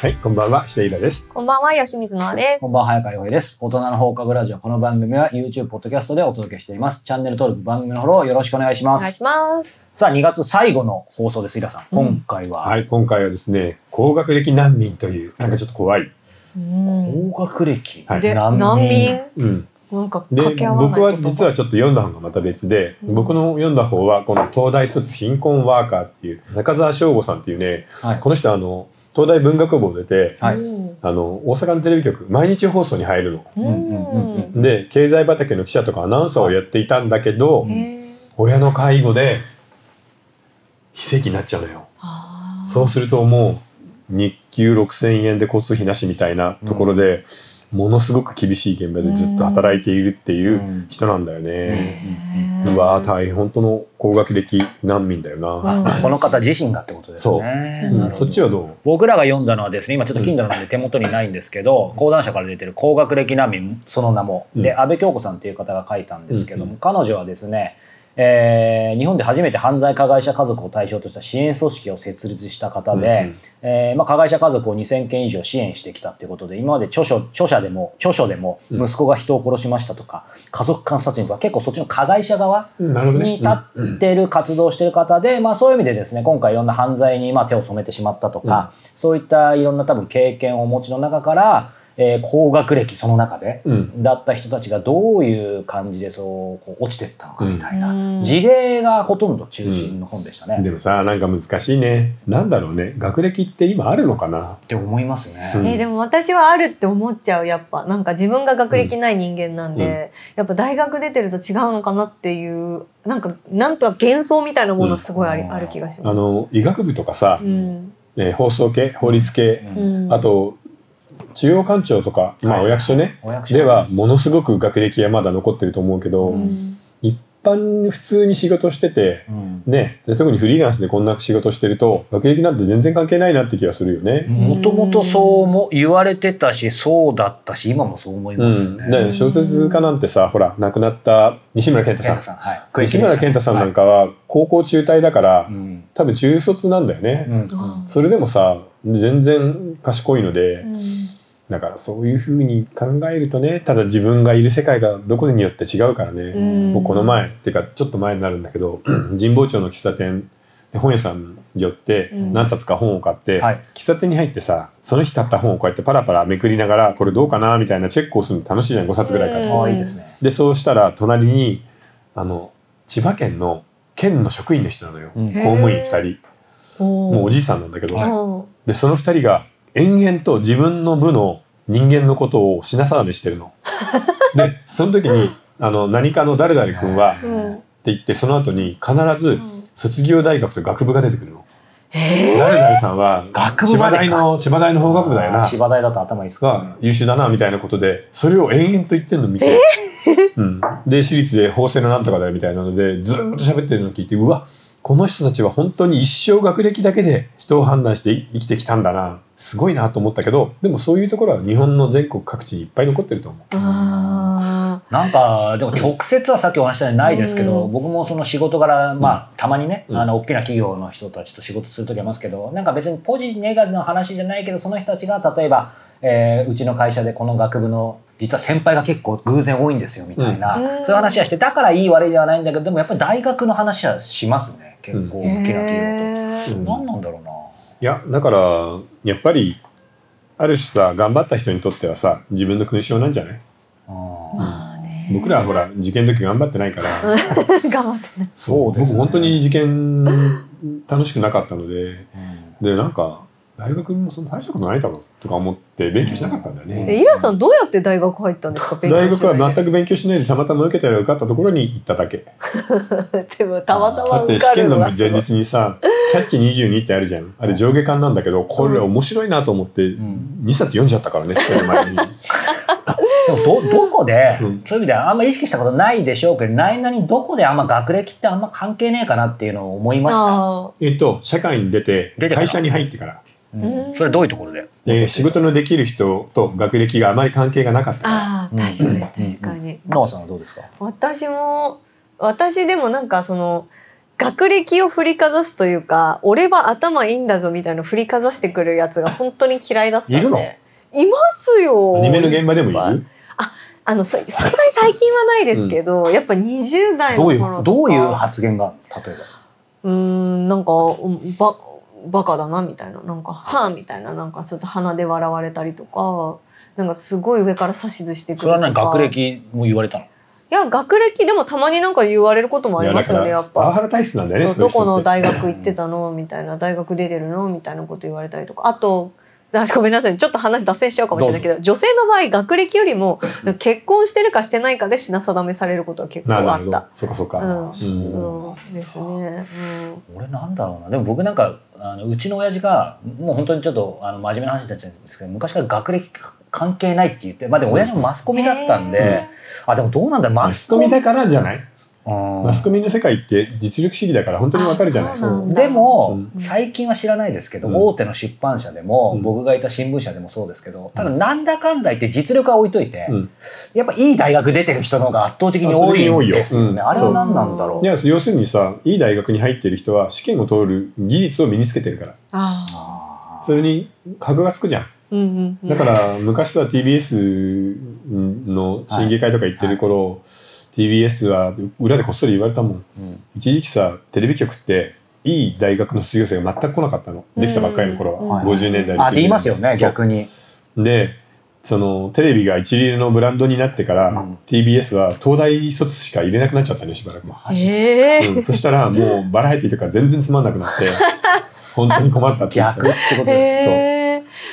はい、こんばんは、下平です。こんばんは、吉水のです。こんばんは、早川洋平です。大人の放課後ラジオ。この番組は YouTube、ポッドキャストでお届けしています。チャンネル登録、番組のフォローよろしくお願いします。お願いします。さあ、2月最後の放送です、イラさん。今回は、はい、今回はですね、高学歴難民という、なんかちょっと怖い。うん、高学歴、はいで、難民うん。なんかで掛け合わない僕は実はちょっと読んだ方がまた別で、うん僕の読んだ方はこの東大卒貧困ワーカーっていう中澤翔吾さんっていうねはいこの人あの東大文学部を出てはい。うんあの大阪のテレビ局毎日放送に入るの。うんうんうんうん。で経済畑の記者とかアナウンサーをやっていたんだけど、親の介護で非正規になっちゃうのよ。そうするともう日給6,000円で交通費なしみたいなところで、ものすごく厳しい現場でずっと働いているっていううん。人なんだよね。うわー大変。本当の高学歴難民だよな。うん。あこの方自身がってことですそう。ね。うん。そっちはどう？僕らが読んだのはですね今ちょっと Kindle なんで手元にないんですけど講談社から出てる高学歴難民その名も、でうん。安倍京子さんっていう方が書いたんですけども、彼女はですね、えー日本で初めて犯罪加害者家族を対象とした支援組織を設立した方で、うんうんえーまあ、加害者家族を2,000件以上支援してきたっていうことで今まで著書著者でも著書でもうん息子が人を殺しましたとか、家族間殺人とか結構そっちの加害者側。に立ってる活動をしてる方で、まあ、そういう意味でですね今回いろんな犯罪にまあ手を染めてしまったとか、そういったいろんな多分経験をお持ちの中から、えー高学歴その中で、うん。うんだった人たちがどういう感じでそうこう落ちてったのかみたいな、うん。事例がほとんど中心の本でしたね。でもさなんか難しいね。なんだろうね。学歴って今あるのかな？って思いますね。うん。えーでも私はあるって思っちゃうやっぱ。なんか自分が学歴ない人間なんで、うん。やっぱ大学出てると違うのかなっていうなんかなんとか幻想みたいなものがすごいあり、うん。ある気がします。あの医学部とかさ、うん。えー放送系法律系、うんうん、あと中央官庁とか、まあ、はいお役所ね、お役所。ではものすごく学歴はまだ残ってると思うけど、うん。一般普通に仕事してて、うん。ね、で特にフリーランスでこんな仕事してると学歴なんて全然関係ないなって気がするよね。もともとそうも言われてたしそうだったし今もそう思いうん。ますね。ね小説家なんてさほら亡くなった西村健太さん。健太さん、はい、西村健太さんなんかは高校中退だから、はい。うん。多分中卒なんだよね、うん。あそれでもさ全然賢いので、うん。だからそういうふうに考えるとねただ自分がいる世界がどこによって違うからね、うん。僕この前っていうかちょっと前になるんだけど 神保町の喫茶店で本屋さんに寄ってうん。何冊か本を買って、はい。喫茶店に入ってさその日買った本をこうやってパラパラめくりながらこれどうかなみたいなチェックをするの楽しいじゃん5冊ぐらい買って、うん。ですね。でそうしたら隣にあの千葉県の県の職員の人なのよ、公務員2人もうおじいさんなんだけど、はい。でその2人が延々と自分の部の人間のことを品定めしてるの。でその時にあの何かの誰々君はっうん。て言ってその後に必ずうん。卒業大学と学部が出てくるの。え誰々さんは学部千葉大の千葉大の法学部だよな。千葉大だと頭いいですがか。優秀だなみたいなことでそれを延々と言ってるのを見て、うん、で私立で法政のなんとかだよみたいなのでずーっと喋ってるのを聞いてうわこの人たちは本当に一生学歴だけで人を判断して生きてきたんだな。すごいなと思ったけどでもそういうところは日本の全国各地にいっぱい残ってると思う。あなんかでも直接はさっきお話したようにないですけど、うん。僕もその仕事柄まあたまにね、うん。あの大きな企業の人たちと仕事する時ありますけどなんか別にポジネガの話じゃないけどその人たちが例えば、えーうちの会社でこの学部の実は先輩が結構偶然多いんですよみたいな、うん。そういう話はしてだからいい悪いではないんだけどでもやっぱり大学の話はしますね結構ー大きな企業と。うん。何なんだろうな。いやだからやっぱりある種さ頑張った人にとってはさ自分の勲章なんじゃない？うんまあね。僕らはほら受験の時頑張ってないから。頑張ってねそうですね。僕本当に受験楽しくなかったので。うん。でなんか大学もそんな大したことないだろうとか思って勉強しなかったんだよね、えイラさんどうやって大学入ったんですか？勉 強大学は全くく勉強しないでたまたま受けたら受かったところに行っただけ。でもたまただま受って試験の前日にさ「キャッチ22」ってあるじゃん。あれ上下巻なんだけどこれ面白いなと思ってん。2冊読んじゃったからね試験の前に。でもどどこで、うん。そういう意味ではあんま意識したことないでしょうけどないにどこであんま学歴ってあんま関係ねえかなっていうのを思いました。あえっと社会に出て会社に入ってからそれどういうところで？で仕事のできる人と学歴があまり関係がなかった。あー確かに確かに、ノアさんはどうですか？私も私でもなんかその学歴を振りかざすというか俺は頭いいんだぞみたいなの振りかざしてくるやつが本当に嫌いだったんで。いるの？いますよ。アニメの現場でもいる？あのささすがに最近はないですけど、やっぱ20代のどうい頃とか。うどういう発言が例えば？うーんなんかうんババカだなみたいな。なんか「はあ」みたいな。なんかちょっと鼻で笑われたりとかなんかすごい上から指図してくるとか。それは何学歴も言われたの？いや学歴でもたまになんか言われることもありますよねいやっぱ。パワハラ体質なんだよねどこの大学行ってたの？みたいな。大学出てるの？みたいなこと言われたりとか。あとあごめんなさい。ちょっと話脱線しちゃうかもしれないけど女性の場合学歴よりも 結婚してるかしてないかで品定めされることは結構あった。そうかそうか、うん、うん。そうですね。俺なんだろうな。でも僕なんかあのうちの親父がもう本当にちょっとあの真面目な話になっちゃうんですけど昔から学歴関係ないって言ってまあでも親父もマスコミだったんで、へあでもどうなんだママスコミだからじゃない？うんマスコミの世界って実力主義だから本当にわかるじゃない。あそうなんだ。でも、うん。最近は知らないですけど、うん。大手の出版社でも、うん僕がいた新聞社でもそうですけどただなんだかんだ言って実力は置いといて、うん。やっぱいい大学出てる人の方が圧倒的に多いんですよね。あれは何なんだろう。いや要するにさいい大学に入ってる人は試験を通る技術を身につけてるから。それに箔がつくじゃん。だから昔さ TBS の審議会とか行ってる頃、TBS は裏でこっそり言われたもん。うん。一時期さテレビ局っていい大学の卒業生が全く来なかったの。できたばっかりの頃は、うん。50年代のあって言いますよねそう逆に。でそのテレビが一流のブランドになってから、うん。TBS は東大卒しか入れなくなっちゃったのよしばらく、ええうん。そしたらもうバラエティとか全然つまんなくなって 本当に困ったって言ってた。逆ってことですよ。へえ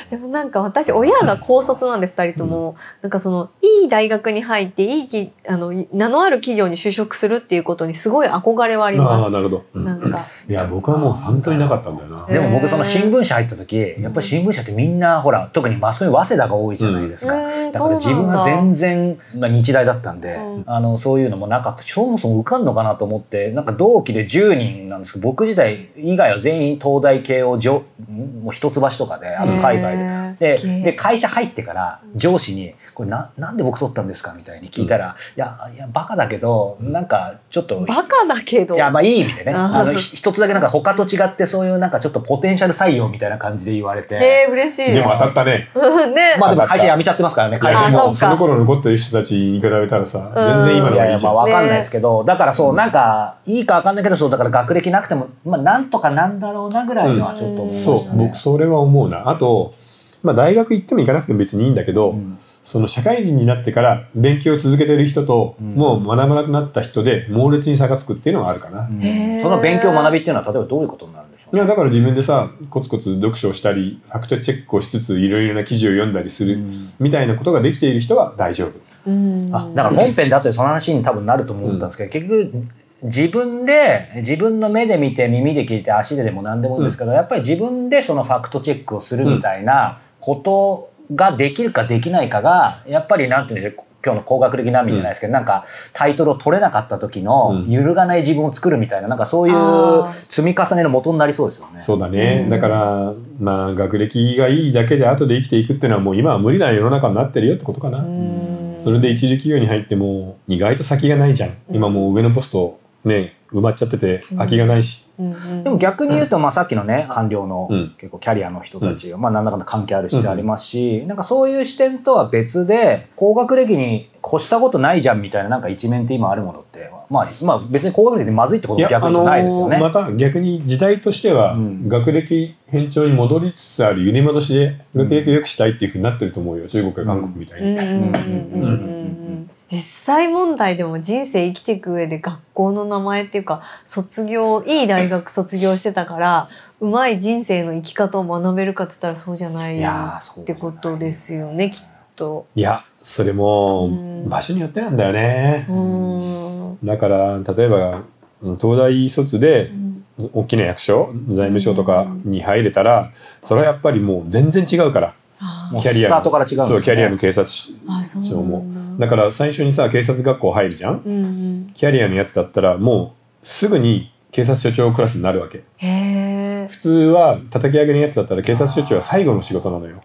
でもなんか私親が高卒なんで2人とも、なんかそのいい大学に入っていいきあの名のある企業に就職するっていうことにすごい憧れはありあまあなるほど、す。うん。なんか。いや僕はもう本当になかったんだよな、えでも僕その新聞社入った時やっぱり新聞社ってみんなほら特にマスコミ早稲田が多いじゃないですか。うん。だから自分は全然、まあ、日大だったんで、うん。あのそういうのもなかった。そもそも受かんのかなと思ってなんか同期で10人なんですけど僕自体以外は全員東大慶応もう一橋とかであと海外で。でで会社入ってから上司に「これななんで僕取ったんですか?」みたいに聞いたら「いやいやバカだけどなんかちょっとバカだけど。いやまあいい意味でね。あのひ一つだけなんか他と違ってそういうなんかちょっとポテンシャル採用みたいな感じで言われて、えー、嬉しい。でも当たったね。うんね、まあでも会社辞めちゃってますからね会社もその頃残ってる人たちに比べたらさうん。全然今のがいいじゃんわかんないですけど、だからそうなんかいいかわかんないけどそうだから学歴なくてもまあなんとかなんだろうなぐらいのはちょっと思いまそうしたね。僕それは思うな。あと、まあ、大学行っても行かなくても別にいいんだけど、うん。その社会人になってから勉強を続けてる人と、うん。もう学ばなくなった人で猛烈に差がつくっていうのはあるかな、うん。その勉強学びっていうのは例えばどういうことになるんでしょういやだから自分でさコツコツ読書をしたりファクトチェックをしつついろいろな記事を読んだりする、うん。みたいなことができている人は大丈夫。うん。あだから本編で後でその話に多分なると思ったんですけど、結局自分で自分の目で見て耳で聞いて足ででも何でもいいんですけど、やっぱり自分でそのファクトチェックをするみたいなことができるかできないかがやっぱりなんて言うんでしょう今日の高学歴難民じゃないですけど、なんかタイトルを取れなかった時のうん。揺るがない自分を作るみたいななんかそういあうー。積み重ねの元になりそうですよね。そうだね、うん。だからまあ学歴がいいだけで後で生きていくっていうのはもう今は無理な世の中になってるよってことかな、うん。それで一時企業に入っても意外と先がないじゃん。今もう上のポストね埋まっちゃってて空きがないし、うんうん。でも逆に言うと、まあ、さっきのね官僚のうん。結構キャリアの人たちが、まあ、なんだかんだ関係ある視点ありますし、なんかそういう視点とは別で高学歴に越したことないじゃんみたいななんか一面って今あるものって、まあ、まあ別に高学歴でまずいってことも逆にないですよね。また逆に時代としてはうん。学歴偏重に戻りつつある揺り戻しで学歴を良くしたいっていうふうになってると思うよ中国や韓国みたいに。実際問題でも人生生きていく上で学校の名前っていうか卒業いい大学卒業してたからうまい人生の生き方を学べるかって言ったらそうじゃないってことですよねきっと。いやそれもうん。場所によってなんだよね。う。ん。だから例えばうん東大卒で大きな役所財務省とかに入れたらそれはやっぱりもう全然違うからキャリアスタートから違うんですね。そうキャリアの警察あそう庁もなんだ。だから最初にさ警察学校入るじゃん。うんうん。キャリアのやつだったらもうすぐに警察署長クラスになるわけ。へえ普通は叩き上げのやつだったら警察署長は最後の仕事なのよ。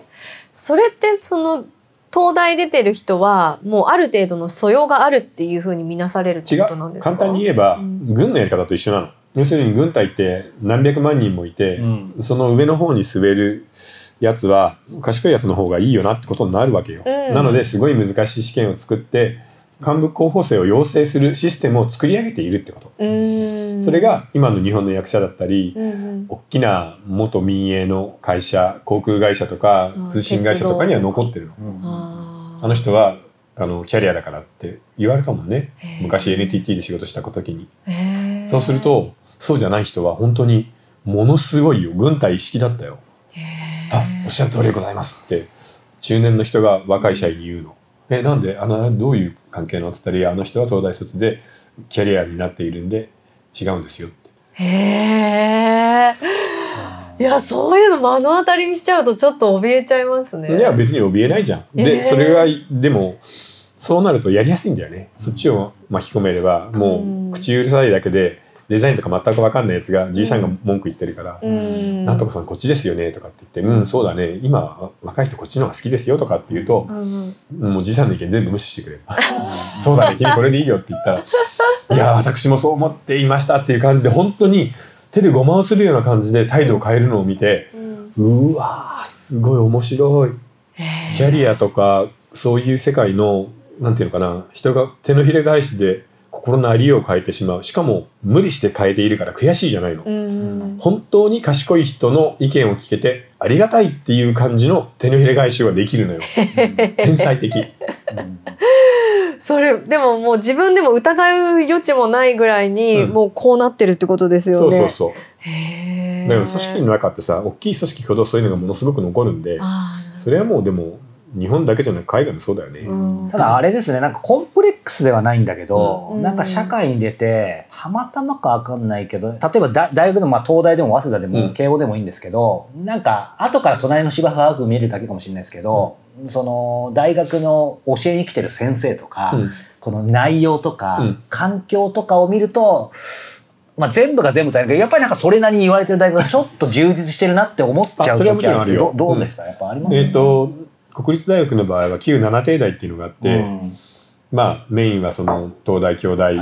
それってその東大出てる人はもうある程度の素養があるっていうふうに見なされるって違うことなんですか？簡単に言えば、うん。軍のやり方と一緒なの。要するに軍隊って何百万人もいて、うん。その上の方に滑るやつは賢いやつの方がいいよなってことになるわけよ。うんなのですごい難しい試験を作って幹部候補生を養成するシステムを作り上げているってこと。それが今の日本の役者だったり、うんうん大きな元民営の会社航空会社とかうん通信会社とかには残ってるの。うんあの人はあのキャリアだからって言われたもんね昔 NTT で仕事した時に。そうするとそうじゃない人は本当にものすごいよ軍隊意識だったよ。へあおっしゃる通りでございますって中年の人が若い社員に言うの。えなんであのどういう関係のっつったらいやあの人は東大卒でキャリアになっているんで違うんですよって。ーへーいやそういうの目の当たりにしちゃうとちょっと怯えちゃいますね。いや別に怯えないじゃん。で、えーそれがでもそうなるとやりやすいんだよね。そっちを巻き込めればもうんう口うるさいだけでデザインとか全く分かんないやつがじいさんが文句言ってるから「うん。なんとかさんこっちですよね」とかって言って「うんそうだね今は若い人こっちの方が好きですよ」とかって言うとうんもうじいさんの意見全部無視してくれる「そうだね君これでいいよ」って言ったら「いや私もそう思っていました」っていう感じで本当に手でごまをするような感じで態度を変えるのを見てうん。うわーすごい面白い。キャリアとかそういう世界のなんていうのかな人が手のひれ返しで心のありようを変えてしまう。しかも無理して変えているから悔しいじゃないの、うん。本当に賢い人の意見を聞けてありがたいっていう感じの手のひれ返しができるのよ。天才的。それでももう自分でも疑う余地もないぐらいに、うん。もうこうなってるってことですよね。そうそうそう。だから組織の中ってさ大きい組織ほどそういうのがものすごく残るんでそれはもうでも日本だけじゃなく海外もそうだよね、うん。ただあれですねなんかコンプレックスではないんだけど、うん。なんか社会に出てたまたまかわかんないけど例えば大大学でも、まあ、東大でも早稲田でうん。も慶応でもいいんですけど、なんか後から隣の芝生が青く見えるだけかもしれないですけど、その大学の教えに来てる先生とか、うん。この内容とか、うん。環境とかを見ると、まあ、全部が全部大変だけどやっぱりなんかそれなりに言われてる大学がちょっと充実してるなって思っちゃうあそれはも時あるんですけどどどうですか？やっぱあります？えっ、と国立大学の場合は旧七帝大っていうのがあって、うん。まあメインはその東大京大、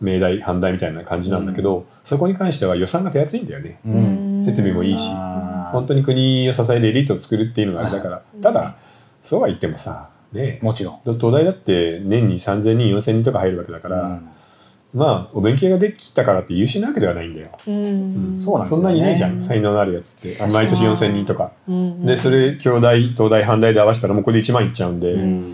明大阪大みたいな感じなんだけど、そこに関しては予算が手厚いんだよね。うん。設備もいいし本当に国を支えるエリートを作るっていうのがあれだから。ただそうは言ってもさねもちろん。東大だって年に3,000人4,000人とか入るわけだから、うんまあお勉強ができたからって優秀なわけではないんだよ、うん。そうなんですよね。そんなにいないじゃん才能のあるやつって毎年4,000人とか。うんでそれ京大東大阪大で合わせたらもうこれで1万いっちゃうんで、うん。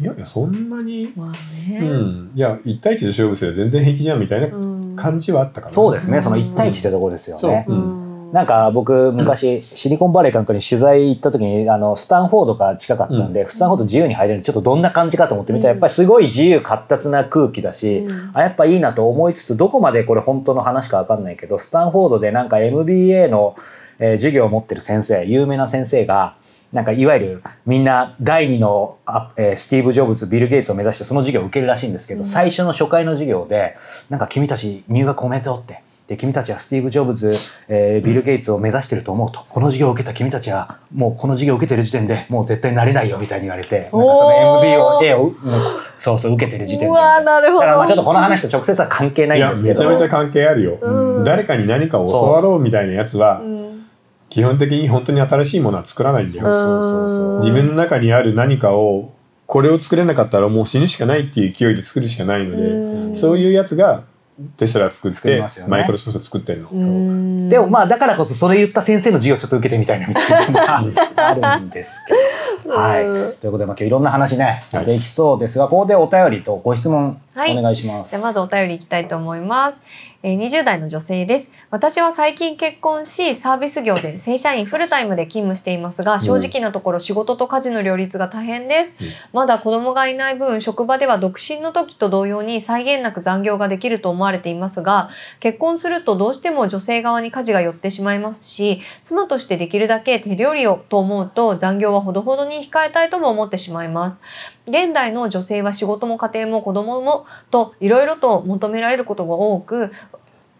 いやいやそんなにまあうね、ん、いや1対1で勝負すれば全然平気じゃんみたいなうん。感じはあったかな、そうですね、その1対1ってところですよね。うんなんか僕昔シリコンバレーかなんかに取材行った時にあのスタンフォードが近かったんで、スタンフォード自由に入れるちょっとどんな感じかと思ってみたらうん。やっぱりすごい自由闊達な空気だし、うん。あやっぱいいなと思いつつどこまでこれ本当の話か分かんないけどスタンフォードでなんか MBA の、えー授業を持ってる先生有名な先生がなんかいわゆるみんな第二のあ、えースティーブ・ジョブズビル・ゲイツを目指してその授業を受けるらしいんですけど、うん。最初の初回の授業でなんか君たち入学おめでとうって。で君たちはスティーブ・ジョブズ、えービル・ゲイツを目指してると思うと。この授業を受けた君たちはもうこの授業を受けてる時点でもう絶対なれないよみたいに言われてなんかその MBA をもうそうそう受けてる時点で。うわなるほど。だからまあちょっとこの話と直接は関係ないいんやですけど。めちゃめちゃ関係あるよ、うん。誰かに何かを教わろうみたいなやつはうん。基本的に本当に新しいものは作らないんだよ、そうそうそう。自分の中にある何かをこれを作れなかったらもう死ぬしかないっていう勢いで作るしかないので、うん。そういうやつがテスラ作って作りますよね。マイクロソフト作ってんの、うん。でもまあだからこそそれ言った先生の授業をちょっと受けてみたいなみたいな。のがあるん。ですけど。はい、うん。ということで、まあ、今日いろんな話ねはい。できそうですが、ここでお便りとご質問はい。お願いします。じゃあまずお便りいきたいと思います。えー20代の女性です。私は最近結婚し、サービス業で正社員フルタイムで勤務していますが、正直なところ仕事と家事の両立が大変です。うんまだ子供がいない分、職場では独身の時と同様に際限なく残業ができると思われていますが、結婚するとどうしても女性側に家事が寄ってしまいますし、妻としてできるだけ手料理をと思うと残業はほどほどに控えたいとも思ってしまいます。現代の女性は仕事も家庭も子供もといろいろと求められることが多く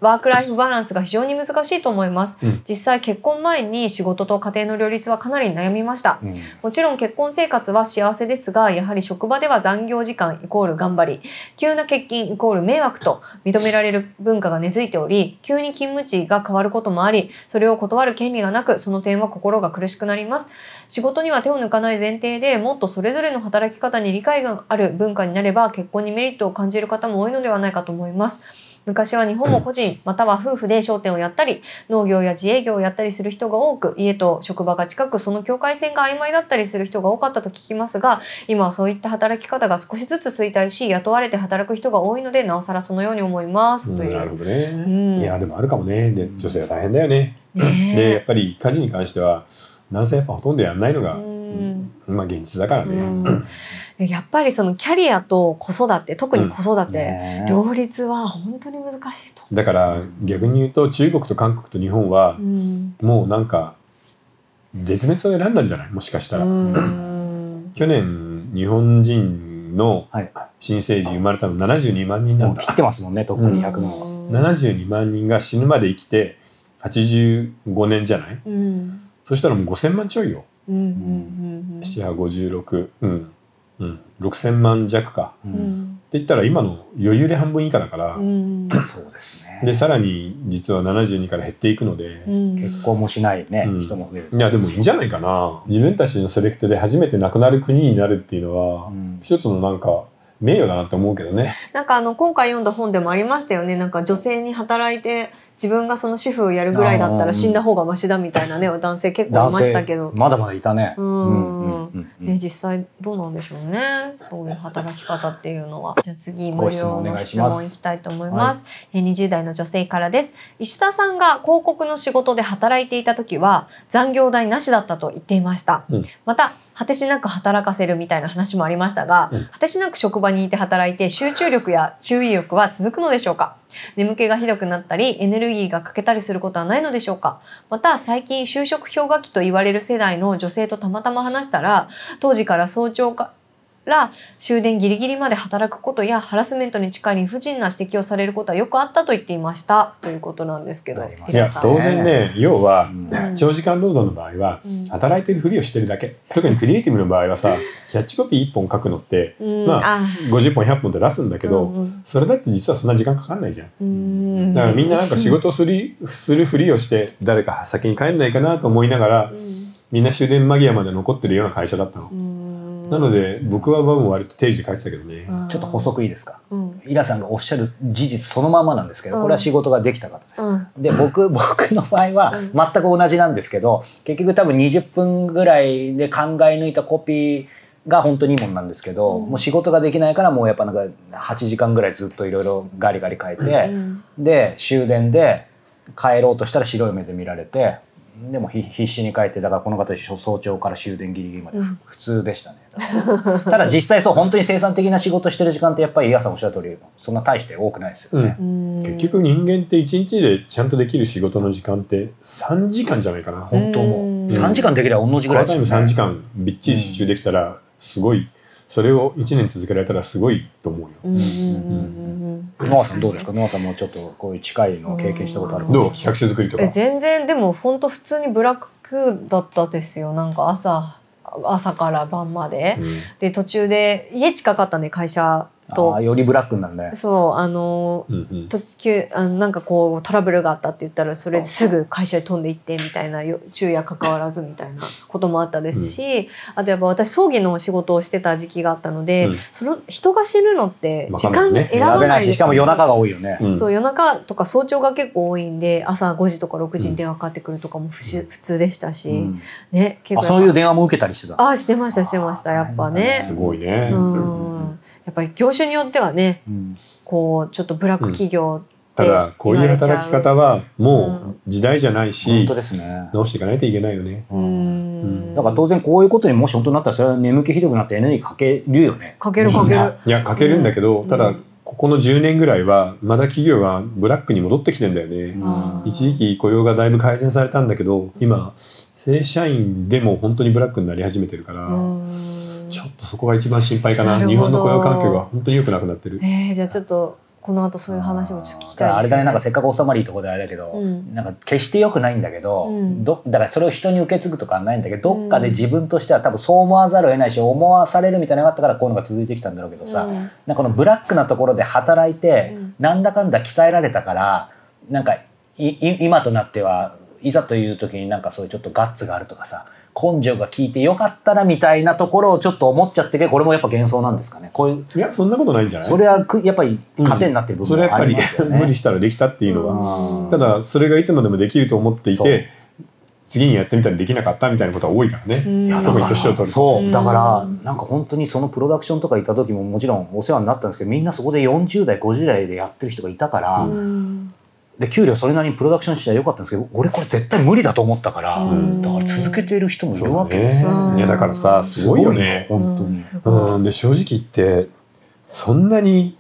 ワークライフバランスが非常に難しいと思います、うん。実際結婚前に仕事と家庭の両立はかなり悩みました。うん。もちろん結婚生活は幸せですがやはり職場では残業時間イコール頑張り。急な欠勤イコール迷惑と認められる文化が根付いており急に勤務地が変わることもありそれを断る権利がなくその点は心が苦しくなります。仕事には手を抜かない前提でもっとそれぞれの働き方に理解がある文化になれば結婚にメリットを感じる方も多いのではないかと思います昔は日本も個人 または夫婦で商店をやったり農業や自営業をやったりする人が多く家と職場が近くその境界線が曖昧だったりする人が多かったと聞きますが今はそういった働き方が少しずつ衰退し雇われて働く人が多いのでなおさらそのように思います。という。なるほどね、ん。いやでもあるかもね。で女性は大変だよね、ねやっぱり家事に関しては男性やっぱほとんどやんないのが、うんまあ現実だからね、うん。やっぱりそのキャリアと子育て特に子育て、ね。両立は本当に難しいと。だから逆に言うと中国と韓国と日本はうん。もうなんか絶滅を選んだんじゃない？もしかしたら、うん。去年日本人のはい。新生児生まれたの72万人なんだ。切ってますもんねとっくに100万は、72万人が死ぬまで生きて85年じゃない？うん。そしたらもう5000万ちょいようんうん756うん。うん。6000万弱か。ううん。んって言ったら今の余裕で半分以下だから、うんそうですね。でさらに実は72から減っていくので、うん。結婚もしないね、うん。人も増える。いやでもいいんじゃないかな。自分たちのセレクトで初めて亡くなる国になるっていうのは、うん。一つのなんか名誉だなって思うけどね。なんかあの今回読んだ本でもありましたよね。なんか女性に働いて自分がその主婦をやるぐらいだったら死んだ方がマシだみたいなね男性結構いましたけど。まだまだいたね。うん。ね、実際どうなんでしょうね。そういう働き方っていうのは。じゃあ次無料の質問いきたいと思います。えー20代の女性からです。石田さんが広告の仕事で働いていた時は残業代なしだったと言っていました、うん。また果てしなく働かせるみたいな話もありましたが、うん。果てしなく職場にいて働いて集中力や注意力は続くのでしょうか？眠気がひどくなったりエネルギーが欠けたりすることはないのでしょうか？また最近就職氷河期と言われる世代の女性とたまたま話したら当時から早朝から終電ギリギリまで働くことやハラスメントに近い理不尽な指摘をされることはよくあったと言っていました。ということなんですけどいや当然ね要は、うん。長時間労働の場合はうん。働いてるふりをしてるだけ。特にクリエイティブの場合はさキャッチコピー1本書くのってうん。まああ50本100本って出すんだけど、うんうん。それだって実はそんな時間かかんないじゃん。うん。だからみんななんか仕事するするふりをして誰か先に帰んないかなと思いながらみんな終電間際まで残ってるような会社だったの。う。んなので僕はもう割と定時で帰ってたけどね。うん。ちょっと補足いいですか？うん。イラさんがおっしゃる事実そのままなんですけどこれは仕事ができた方です、うん。で僕 僕の場合はうん。全く同じなんですけど結局多分20分ぐらいで考え抜いたコピーが本当にいいもんなんですけど、うん。もう仕事ができないからもうやっぱなんか8時間ぐらいずっといろいろガリガリ書いて、うん。で終電で帰ろうとしたら白い目で見られてでもひ必死に帰ってだからこの方早朝から終電ギリギリまで、うん普通でしたねだからただ実際そう本当に生産的な仕事してる時間ってやっぱり伊賀さんおっしゃる通りそんな大して多くないですよね。うん結局人間って1日でちゃんとできる仕事の時間って3時間じゃないかな。本当もううん3時間できれば同じぐらいですよね。3時間びっちり集中できたらすごい、それを1年続けられたらすごいと思うよ。ノアさんどうですか？ノアさんもちょっとこういう近いのを経験したことある？どう？企画書作りとか。え。全然でも本当普通にブラックだったですよ。なんか朝朝から晩まで、うん。で途中で家近かったね会社あと。ーよりブラックになるね。そうあのうんうん。途中あのなんかこうトラブルがあったって言ったらそれですぐ会社に飛んで行ってみたいなよ昼夜関わらずみたいなこともあったですし、あとやっぱ私葬儀の仕事をしてた時期があったので、うん。その人が死ぬのって時間選ば危ないししかも夜中が多いよね。うん。そう夜中とか早朝が結構多いんで朝5時とか6時に電話かかってくるとかも不し、うん。普通でしたし、うん。ね結あ構そういう電話も受けたりしてた。ぱあしてましたしてましたやっぱね。す。ごいね。うんやっぱり業種によってはねうんこうちょっとブラック企業ただこういう働き方はもう時代じゃない本し当ですね。直していかないといけないよね。ううんんだから当然こういうことにもし本当になったらそれは眠気ひどくなってエネルギーかけるよね。かけるかける。いやかけるんだけど、うんただここの10年ぐらいはまだ企業がブラックに戻ってきてんだよね。一時期雇用がだいぶ改善されたんだけど今正社員でも本当にブラックになり始めてるから、うんちょっとそこが一番心配かな。日本の雇用環境が本当に良くなくなってる。えー、じゃあちょっとこの後そういう話もちょっと聞きたいですよ、ね、あれだねなんかせっかく収まりいいところであれだけど、うん。なんか決して良くないんだけど、うん。どだからそれを人に受け継ぐとかはないんだけどどっかで自分としては多分そう思わざるを得ないし思わされるみたいなのがあったからこういうのが続いてきたんだろうけどさ、うん。なんかこのブラックなところで働いて、うん。なんだかんだ鍛えられたからなんかいい今となってはいざという時になんかそういうちょっとガッツがあるとかさ根性が効いてよかったなみたいなところをちょっと思っちゃってけどこれもやっぱ幻想なんですかね。こういういやそんなことないんじゃない？それはくやっぱり糧になってる部分はあそれはやっぱりりますよね。無理したらできたっていうのは、うん。ただそれがいつまでもできると思っていて次にやってみたらできなかったみたいなことは多いからね、うん。いや特に年を取ると。そう。うん。だからなんか本当にそのプロダクションとか行った時ももちろんお世話になったんですけどみんなそこで40代50代でやってる人がいたから、うんで給料それなりにプロダクションしては良かったんですけど俺これ絶対無理だと思ったから、うん。だから続けてる人もいるわけですよ、うんね。いやだからさすごいよね。本当に、うん。で正直言ってそんなに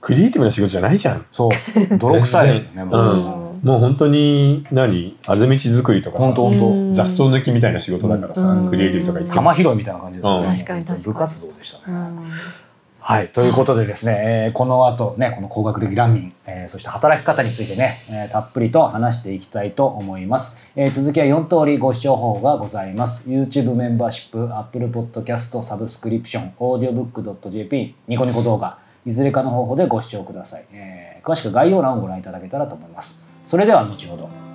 クリエイティブな仕事じゃないじゃん。そう。泥臭いですよね もう、もう本当に何？あぜ道作りとかさ本当雑草抜きみたいな仕事だからさ、うん。クリエイティブとか玉拾いみたいな感じですよね、うん確かに確かに。部活動でしたね、うんはい、ということでですね、えーこの後ね、この高学歴難民、えーそして働き方についてね、えーたっぷりと話していきたいと思います。え続きは4通りご視聴方法がございます。YouTube メンバーシップ、Apple Podcast サブスクリプション、audiobook.jp、ニコニコ動画、いずれかの方法でご視聴ください。え詳しく概要欄をご覧いただけたらと思います。それでは後ほど。